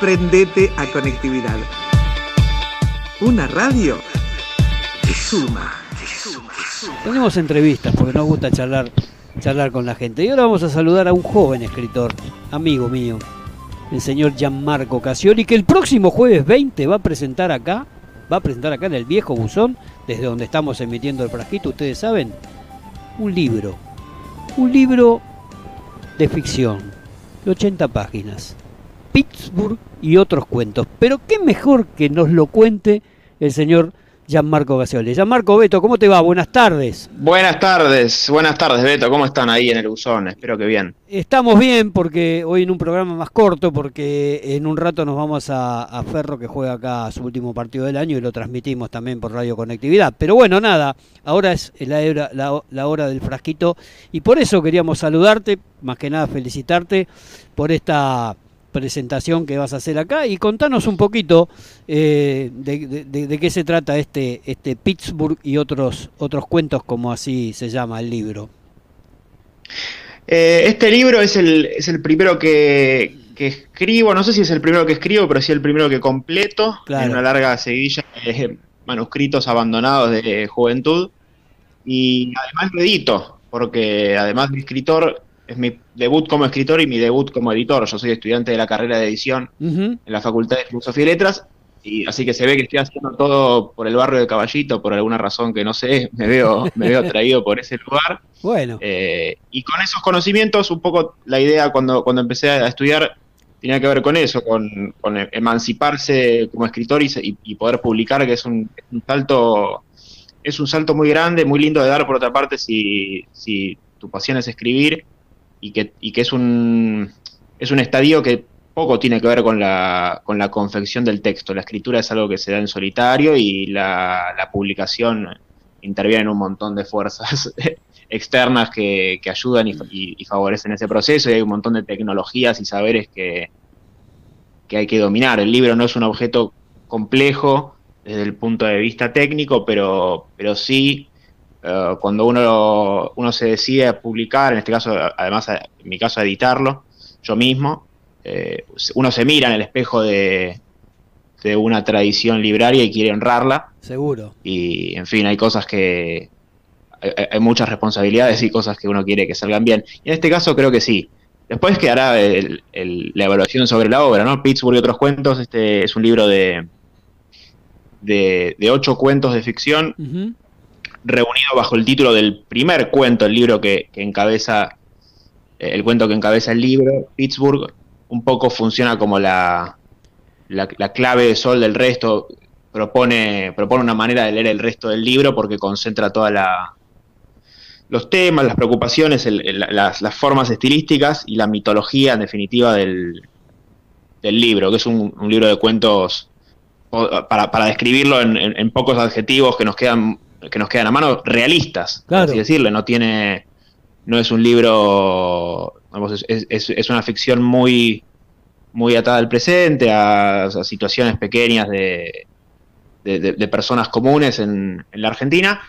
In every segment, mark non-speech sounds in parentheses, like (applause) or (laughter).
Prendete a conectividad. Una radio que suma. Tenemos entrevistas porque nos gusta charlar, charlar con la gente. Y ahora vamos a saludar a un joven escritor, amigo mío, el señor Gianmarco Casioli, que el próximo jueves 20 va a presentar acá, va a presentar acá en el viejo buzón, desde donde estamos emitiendo el frasquito, ustedes saben, un libro. Un libro de ficción, de 80 páginas. Pittsburgh y otros cuentos. Pero qué mejor que nos lo cuente el señor Gianmarco Gaseoli. Gianmarco Beto, ¿cómo te va? Buenas tardes. Buenas tardes, buenas tardes Beto, ¿cómo están ahí en el buzón? Espero que bien. Estamos bien porque hoy en un programa más corto, porque en un rato nos vamos a, Ferro que juega acá su último partido del año y lo transmitimos también por Radio Conectividad. Pero bueno, nada, ahora es la la hora del frasquito y por eso queríamos saludarte, más que nada felicitarte por esta presentación que vas a hacer acá y contanos un poquito eh, de, qué se trata este, este Pittsburgh y otros, otros cuentos como así se llama el libro. Eh, este libro es el, es el primero que, escribo, no sé si es el primero que escribo, pero sí el primero que completo. En una larga seguilla de manuscritos abandonados de juventud. Y además lo edito, porque además de escritor es mi debut como escritor y mi debut como editor. Yo soy estudiante de la carrera de edición en la Facultad de Filosofía y Letras, y así que se ve que estoy haciendo todo por el barrio de Caballito, por alguna razón que no sé, (laughs) me veo, me veo atraído por ese lugar. Bueno. Eh, y con esos conocimientos, un poco la idea cuando, cuando empecé a estudiar tenía que ver con eso, con, emanciparse como escritor y, poder publicar, que es un, un, salto, es un salto muy grande, muy lindo de dar por otra parte si, si tu pasión es escribir y que, y que es, un, es un estadio que poco tiene que ver con la, con la confección del texto. La escritura es algo que se da en solitario y la, la publicación interviene en un montón de fuerzas (laughs) externas que, que ayudan y, favorecen ese proceso y hay un montón de tecnologías y saberes que, que hay que dominar. El libro no es un objeto complejo desde el punto de vista técnico, pero, pero sí eh, cuando uno, uno se decide a publicar, en este caso, además, en mi caso, a editarlo, yo mismo, eh, uno se mira en el espejo de, de una tradición libraria y quiere honrarla. Seguro. Y, en fin, hay cosas que. Hay, muchas responsabilidades y cosas que uno quiere que salgan bien. Y en este caso, creo que sí. Después quedará la evaluación sobre la obra, ¿no? Pittsburgh y otros cuentos. Este es un libro de, de, ocho cuentos de ficción reunido bajo el título del primer cuento, el libro que, encabeza, eh, el cuento que encabeza el libro, Pittsburgh, un poco funciona como la, la, clave de sol del resto, propone, propone una manera de leer el resto del libro porque concentra toda la los temas, las preocupaciones, las, formas estilísticas y la mitología en definitiva del, del libro, que es un, libro de cuentos, para, para describirlo en, pocos adjetivos que nos quedan que nos quedan a mano realistas, así decirle, no tiene, no es un libro, es, una ficción muy, muy atada al presente, a, situaciones pequeñas de, de, personas comunes en, la Argentina,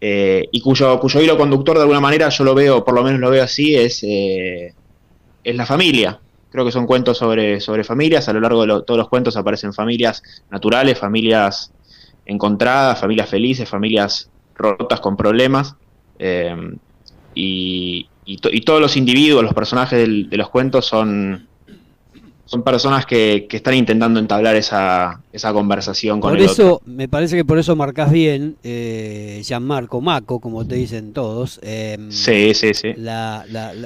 eh, y cuyo, cuyo hilo conductor de alguna manera yo lo veo, por lo menos lo veo así, es, eh, es la familia. Creo que son cuentos sobre, sobre familias, a lo largo de todos los cuentos aparecen familias naturales, familias encontradas, familias felices, familias rotas con problemas. Eh, y, y, todos los individuos, los personajes de los cuentos son, son personas que, están intentando entablar esa, esa conversación con por el eso, Me parece que por eso marcas bien, eh, Gianmarco Maco, como te dicen todos. Em, sí, sí, sí.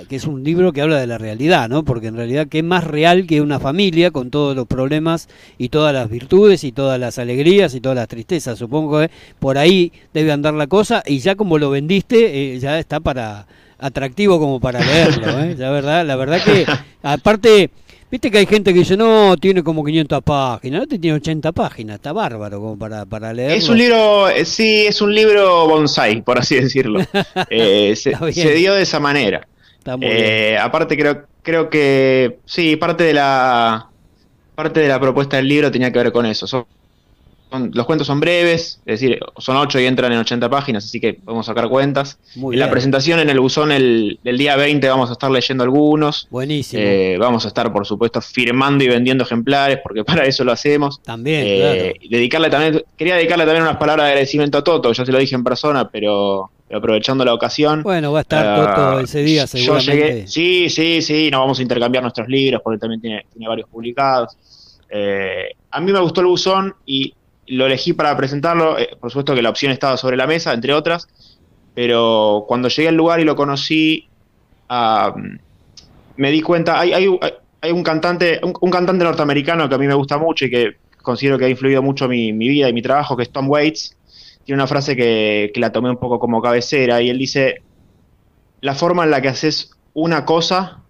que es un libro que habla de la realidad, ¿no? Porque en realidad, ¿qué más real que una familia con todos los problemas y todas las virtudes y todas las alegrías y todas las tristezas? Supongo que por ahí debe andar la cosa y ya como lo vendiste, eh, ya está para atractivo como para leerlo, ¿eh? (laughs) La verdad, la verdad que aparte Viste que hay gente que dice, no, tiene como 500 páginas, no tiene 80 páginas, está bárbaro como para, para leerlo. Es un libro, eh, sí, es un libro bonsai, por así decirlo. (laughs) Eh, se, dio de esa manera. Eh, aparte creo, creo que, sí, parte de la parte de la propuesta del libro tenía que ver con eso. Son los cuentos son breves, es decir, son 8 y entran en 80 páginas, así que podemos sacar cuentas. en la presentación en el buzón el, día 20 vamos a estar leyendo algunos. Buenísimo. Eh, vamos a estar, por supuesto, firmando y vendiendo ejemplares, porque (laughs) para eso lo hacemos. También, eh, dedicarle también, quería dedicarle también unas palabras de agradecimiento a Toto, ya se lo dije en persona, pero, aprovechando la ocasión. Bueno, va a estar Toto ese día seguramente. Yo llegué, sí, sí, sí, nos vamos a intercambiar nuestros libros, porque también tiene, tiene varios publicados. Eh, a mí me gustó el buzón y lo elegí para presentarlo, eh, por supuesto que la opción estaba sobre la mesa, entre otras, pero cuando llegué al lugar y lo conocí, me di cuenta, hay, hay, un cantante, un, cantante norteamericano que a mí me gusta mucho y que considero que ha influido mucho mi, mi vida y mi trabajo, que es Tom Waits, tiene una frase que, que, la tomé un poco como cabecera y él dice, la forma en la que haces una cosa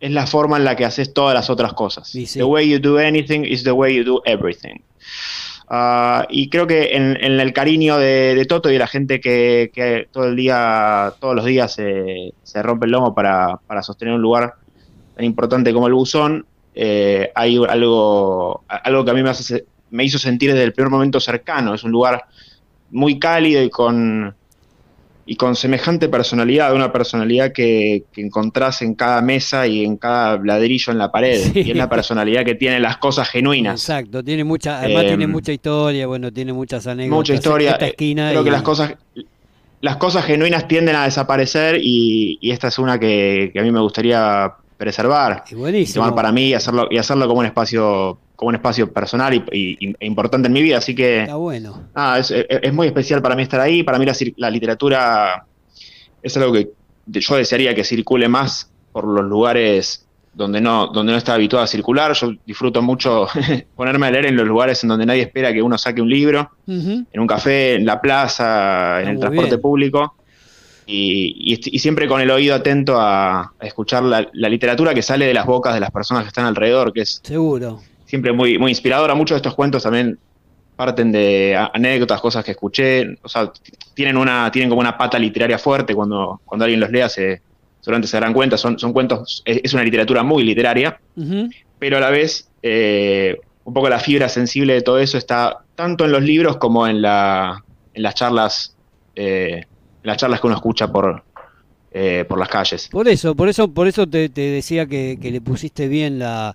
es la forma en la que haces todas las otras cosas. The way you do anything is the way you do everything. Ah, y creo que en, el cariño de, Toto y la gente que, todo el día, todos los días se, rompe el lomo para, sostener un lugar tan importante como el buzón, eh, hay algo, algo que a mí me, hace, me hizo sentir desde el primer momento cercano. Es un lugar muy cálido y con, y con semejante personalidad, una personalidad que, que, encontrás en cada mesa y en cada ladrillo en la pared, y es la personalidad que tiene las cosas genuinas. Exacto, tiene mucha, además tiene em, mucha historia, bueno, tiene muchas anécdotas. Mucha historia. Eh, creo que las cosas, las cosas genuinas tienden a desaparecer y, esta es una que, a mí me gustaría preservar, y tomar para mí y hacerlo, y hacerlo como un espacio como un espacio personal y, e importante en mi vida, así que... Está bueno. es, muy especial para mí estar ahí, para mí la, literatura es algo que yo desearía que circule más por los lugares donde no, donde no está habituado a circular. Yo disfruto mucho (laughs) ponerme a leer en los lugares en donde nadie espera que uno saque un libro, en un café, en la plaza, en el transporte público. Y, siempre con el oído atento a, escuchar la, la, literatura que sale de las bocas de las personas que están alrededor, que es seguro siempre muy, muy inspiradora. Muchos de estos cuentos también parten de anécdotas, cosas que escuché. O sea, tienen, una, tienen como una pata literaria fuerte. Cuando, cuando alguien los lea, se, seguramente se darán cuenta. Son, son cuentos, es, una literatura muy literaria, pero a la vez, eh, un poco la fibra sensible de todo eso está tanto en los libros como en, la, en las charlas. Eh, las charlas que uno escucha por, eh, por las calles. Por eso, por eso, por eso te, decía que, le pusiste bien la,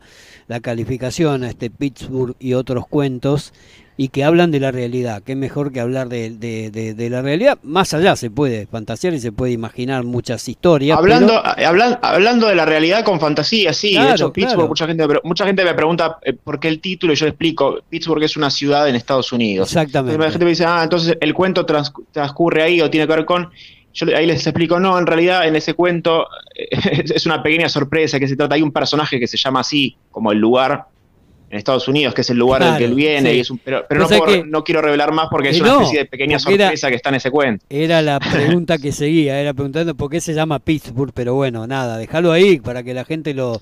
calificación a este Pittsburgh y otros cuentos y que hablan de la realidad. Qué mejor que hablar de, la realidad. Más allá se puede fantasear y se puede imaginar muchas historias. Hablando, eh, hablando de la realidad con fantasía, sí. de hecho, Pittsburgh, mucha, gente, mucha gente me pregunta eh, por qué el título y yo le explico. Pittsburgh es una ciudad en Estados Unidos. Exactamente. la gente me dice, ah, entonces el cuento transcurre ahí o tiene que ver con yo ahí les explico, no, en realidad en ese cuento (laughs) es una pequeña sorpresa que se trata, hay un personaje que se llama así, como el lugar en Estados Unidos, que es el lugar del que él viene, y es un, pero, pero no, quiero revelar más porque es una especie de pequeña sorpresa que está en ese cuento. Era la (laughs) pregunta que seguía, era preguntando por qué se llama Pittsburgh, pero bueno, nada, déjalo ahí para que la gente lo...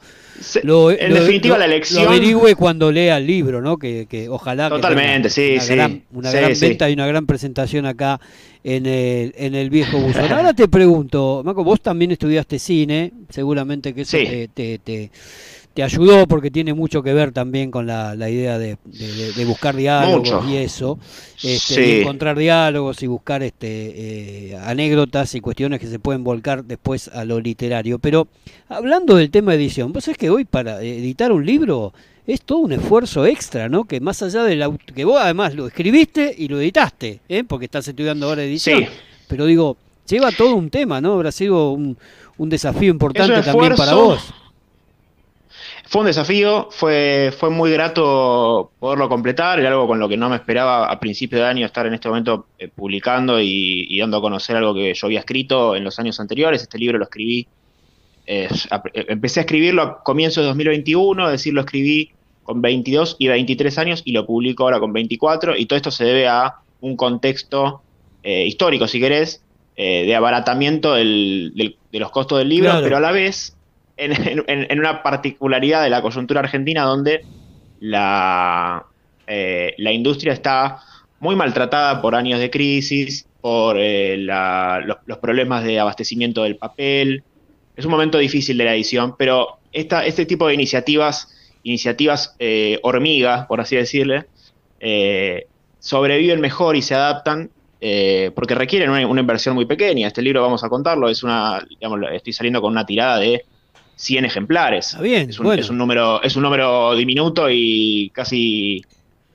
en definitiva la elección... Lo averigüe cuando lea el libro, ¿no? Que, que ojalá... Totalmente, sí, una Gran, una gran venta y una gran presentación acá en el, en el viejo buzón. Ahora te pregunto, Marco, vos también estudiaste cine, seguramente que eso te, te te ayudó porque tiene mucho que ver también con la, idea de, buscar diálogos y eso, este, encontrar diálogos y buscar este, eh, anécdotas y cuestiones que se pueden volcar después a lo literario. Pero hablando del tema de edición, vos sabés que hoy para editar un libro es todo un esfuerzo extra, ¿no? Que más allá de la, que vos además lo escribiste y lo editaste, ¿eh? porque estás estudiando ahora edición. Pero digo, lleva todo un tema, ¿no? Habrá sido un, un desafío importante también para vos. Fue un desafío, fue, fue muy grato poderlo completar, era algo con lo que no me esperaba a principio de año estar en este momento eh, publicando y, dando a conocer algo que yo había escrito en los años anteriores. Este libro lo escribí, eh, eh, empecé a escribirlo a comienzos de 2021, es decir, lo escribí con 22 y 23 años y lo publico ahora con 24 y todo esto se debe a un contexto histórico, si querés, de abaratamiento de los costos del libro, pero a la vez en, una particularidad de la coyuntura argentina donde la, eh, la industria está muy maltratada por años de crisis, por eh, los, problemas de abastecimiento del papel. Es un momento difícil de la edición, pero esta, este tipo de iniciativas, iniciativas eh, hormigas, por así decirle, sobreviven mejor y se adaptan porque requieren una, inversión muy pequeña. Este libro, vamos a contarlo, es una, digamos, estoy saliendo con una tirada de 100 ejemplares. bien, es, un, número, es un número diminuto y casi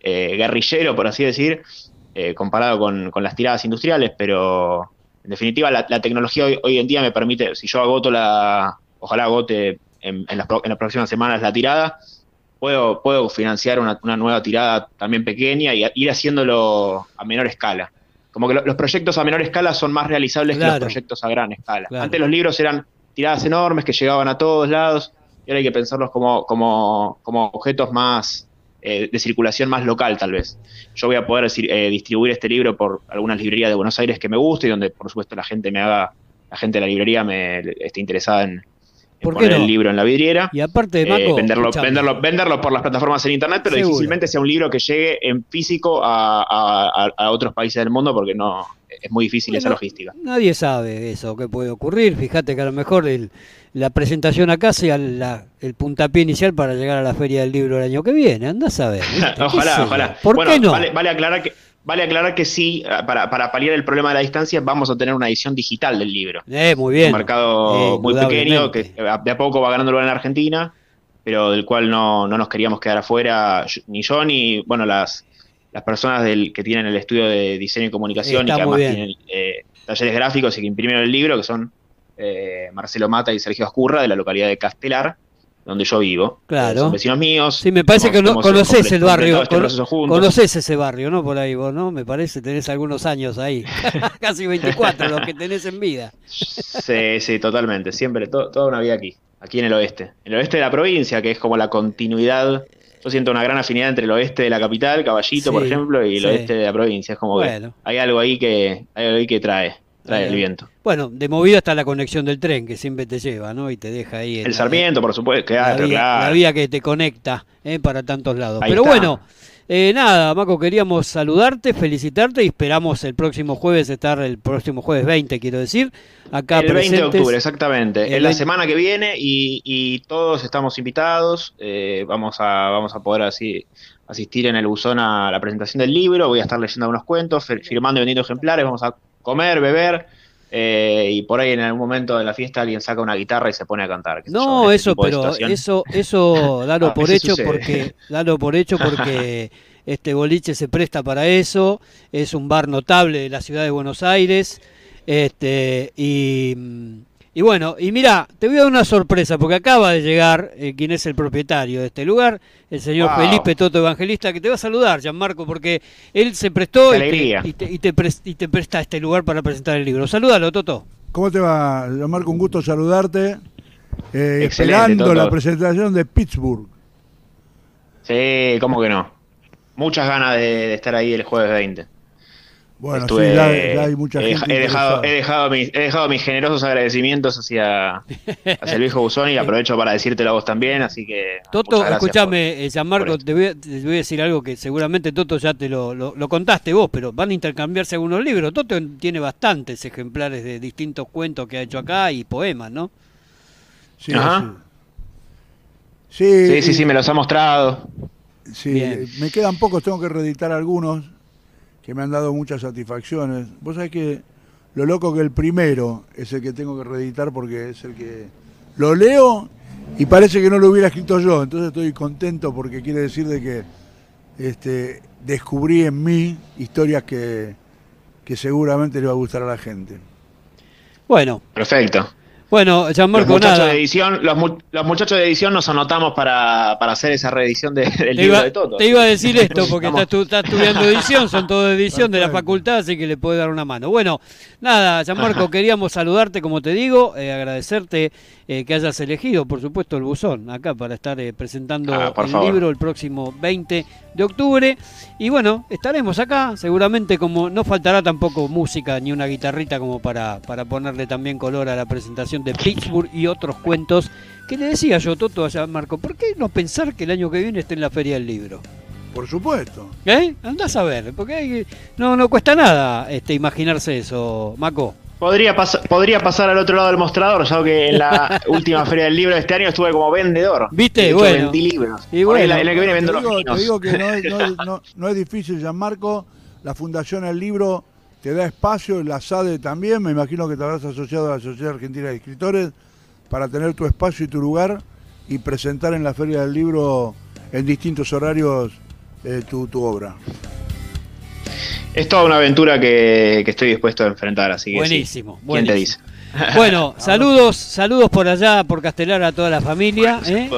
eh, guerrillero, por así decir, eh, comparado con, las tiradas industriales, pero en definitiva la, tecnología hoy, en día me permite, si yo agoto la, ojalá agote en, las, próximas semanas la tirada, puedo, puedo financiar una, nueva tirada también pequeña y ir haciéndolo a menor escala. Como que los proyectos a menor escala son más realizables que los proyectos a gran escala. Antes los libros eran tiradas enormes que llegaban a todos lados y ahora hay que pensarlos como, como, como objetos más eh, de circulación más local tal vez. Yo voy a poder eh, distribuir este libro por algunas librerías de Buenos Aires que me guste y donde por supuesto la gente me haga, la gente de la librería me esté interesada en, poner el libro en la vidriera. Y aparte de eh, venderlo, venderlo, venderlo por las plataformas en internet, pero difícilmente sea un libro que llegue en físico a, otros países del mundo porque no es muy difícil esa logística. Nadie sabe eso, que puede ocurrir. Fíjate que a lo mejor la presentación acá sea el puntapié inicial para llegar a la Feria del Libro el año que viene. Anda a saber. (laughs) ojalá, ojalá. ¿Por qué no? vale aclarar que Vale aclarar que sí, para, para, paliar el problema de la distancia, vamos a tener una edición digital del libro. Eh, muy bien. Un mercado eh, muy pequeño que de a poco va ganando lugar en Argentina, pero del cual no, nos queríamos quedar afuera, ni yo ni, bueno, las, las personas del, que tienen el estudio de diseño y comunicación y que además tienen eh, talleres gráficos y que imprimieron el libro, que son eh, Marcelo Mata y Sergio Ascurra, de la localidad de Castelar donde yo vivo. Claro. Son vecinos míos. Sí, me parece que no, conoces el barrio. Este conoces ese barrio, ¿no? Por ahí vos, ¿no? Me parece, tenés algunos años ahí. (laughs) (laughs) Casi 24 los que tenés en vida. sí, sí, totalmente. Siempre, toda una vida aquí. Aquí en el oeste. En el oeste de la provincia, que es como la continuidad. Yo siento una gran afinidad entre el oeste de la capital, Caballito, por ejemplo, y el oeste de la provincia. Es como bueno. hay algo ahí que, hay algo ahí que trae trae el viento. Bueno, de movida está la conexión del tren que siempre te lleva, ¿no? Y te deja ahí. el Sarmiento, por supuesto, claro, la vía, claro. La vía que te conecta ¿eh? para tantos lados. Pero bueno, eh, nada, Maco, queríamos saludarte, felicitarte y esperamos el próximo jueves estar, el próximo jueves 20, quiero decir, acá El 20 de octubre, exactamente. En la semana que viene y, todos estamos invitados. Eh, vamos, a, vamos a poder así asistir en el buzón a la presentación del libro. Voy a estar leyendo unos cuentos, firmando y vendiendo ejemplares. Vamos a comer, beber, eh, y por ahí en algún momento de la fiesta alguien saca una guitarra y se pone a cantar. No, eso, pero eso, eso (laughs) dalo por hecho porque, dalo por hecho porque (laughs) este boliche se presta para eso, es un bar notable de la ciudad de Buenos Aires, este, y y bueno, y mira, te voy a dar una sorpresa, porque acaba de llegar eh, quien es el propietario de este lugar, el señor Felipe Toto Evangelista, que te va a saludar, Gianmarco, porque él se prestó y te, y, te, presta este lugar para presentar el libro. Salúdalo, Toto. ¿Cómo te va, Gianmarco? Un gusto saludarte. Eh, esperando la presentación de Pittsburgh. Sí, ¿cómo que no? Muchas ganas de estar ahí el jueves 20. Bueno, sí, ya, hay mucha gente. He dejado, he, dejado mis, he dejado mis generosos agradecimientos hacia, (laughs) hacia el viejo Buzón y aprovecho para decírtelo a vos también, así que... Toto, escúchame, San Marco, te voy, a, te voy, a, decir algo que seguramente Toto ya te lo, lo, contaste vos, pero van a intercambiarse algunos libros. Toto tiene bastantes ejemplares de distintos cuentos que ha hecho acá y poemas, ¿no? Sí, sí. Sí, sí, sí, me los ha mostrado. Sí, me quedan pocos, tengo que reeditar algunos que me han dado muchas satisfacciones. Vos sabés que lo loco que el primero es el que tengo que reeditar porque es el que lo leo y parece que no lo hubiera escrito yo, entonces estoy contento porque quiere decir de que este, descubrí en mí historias que, que seguramente le va a gustar a la gente. Bueno. Perfecto. Bueno, Gianmarco, los muchachos nada. De edición, los, muchachos de edición nos anotamos para, hacer esa reedición del libro de Toto. Te iba a decir (laughs) esto, porque estás, estudiando (laughs) edición, son todo edición de la facultad, así que le puede dar una mano. Bueno, nada, Gianmarco, queríamos saludarte, como te digo, eh, agradecerte eh, que hayas elegido, por supuesto, el buzón acá para estar eh, presentando ah, el libro el próximo 20 de octubre. Y bueno, estaremos acá, seguramente como no faltará tampoco música ni una guitarrita como para, para ponerle también color a la presentación de Pittsburgh y otros cuentos que le decía yo, Toto, allá Marco, ¿por qué no pensar que el año que viene esté en la Feria del Libro? Por supuesto. ¿Eh? Andás a ver, porque no, no cuesta nada este, imaginarse eso, Maco. Podría, podría pasar al otro lado del mostrador, ya que en la (laughs) última feria del libro de este año estuve como vendedor. ¿Viste? Bueno. libros. Y bueno. En el que viene vendo te, digo, los te digo que no es, no, (laughs) no, es difícil, Gianmarco. La Fundación El Libro te da espacio, la SADE también. Me imagino que te habrás asociado a la Sociedad Argentina de Escritores para tener tu espacio y tu lugar y presentar en la Feria del Libro en distintos horarios eh, tu, tu obra es toda una aventura que, estoy dispuesto a enfrentar, así que buenísimo, ¿Quién te dice? (laughs) Bueno, saludos, saludos por allá, por Castelar a toda la familia. ¿eh?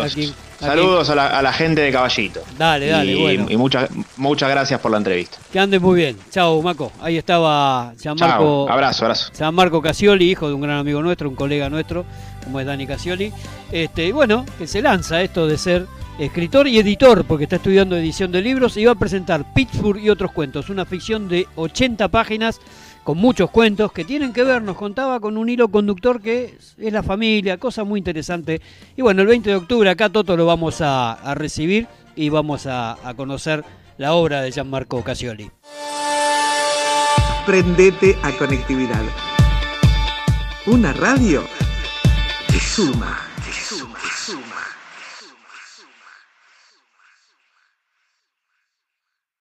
saludos A, la, gente de Caballito. Dale, dale, y, bueno. Y muchas, muchas gracias por la entrevista. Que andes muy bien. Chao, Maco. Ahí estaba Gianmarco. Abrazo, abrazo. Gianmarco Casioli, hijo de un gran amigo nuestro, un colega nuestro, como es Dani Casioli. Este, y bueno, que se lanza esto de ser escritor y editor, porque está estudiando edición de libros, y va a presentar Pittsburgh y otros cuentos, una ficción de 80 páginas con muchos cuentos que tienen que ver, nos contaba con un hilo conductor que es la familia, cosa muy interesante. Y bueno, el 20 de octubre acá Toto lo vamos a, recibir y vamos a, conocer la obra de Gianmarco Casioli. Prendete a conectividad. Una radio que suma.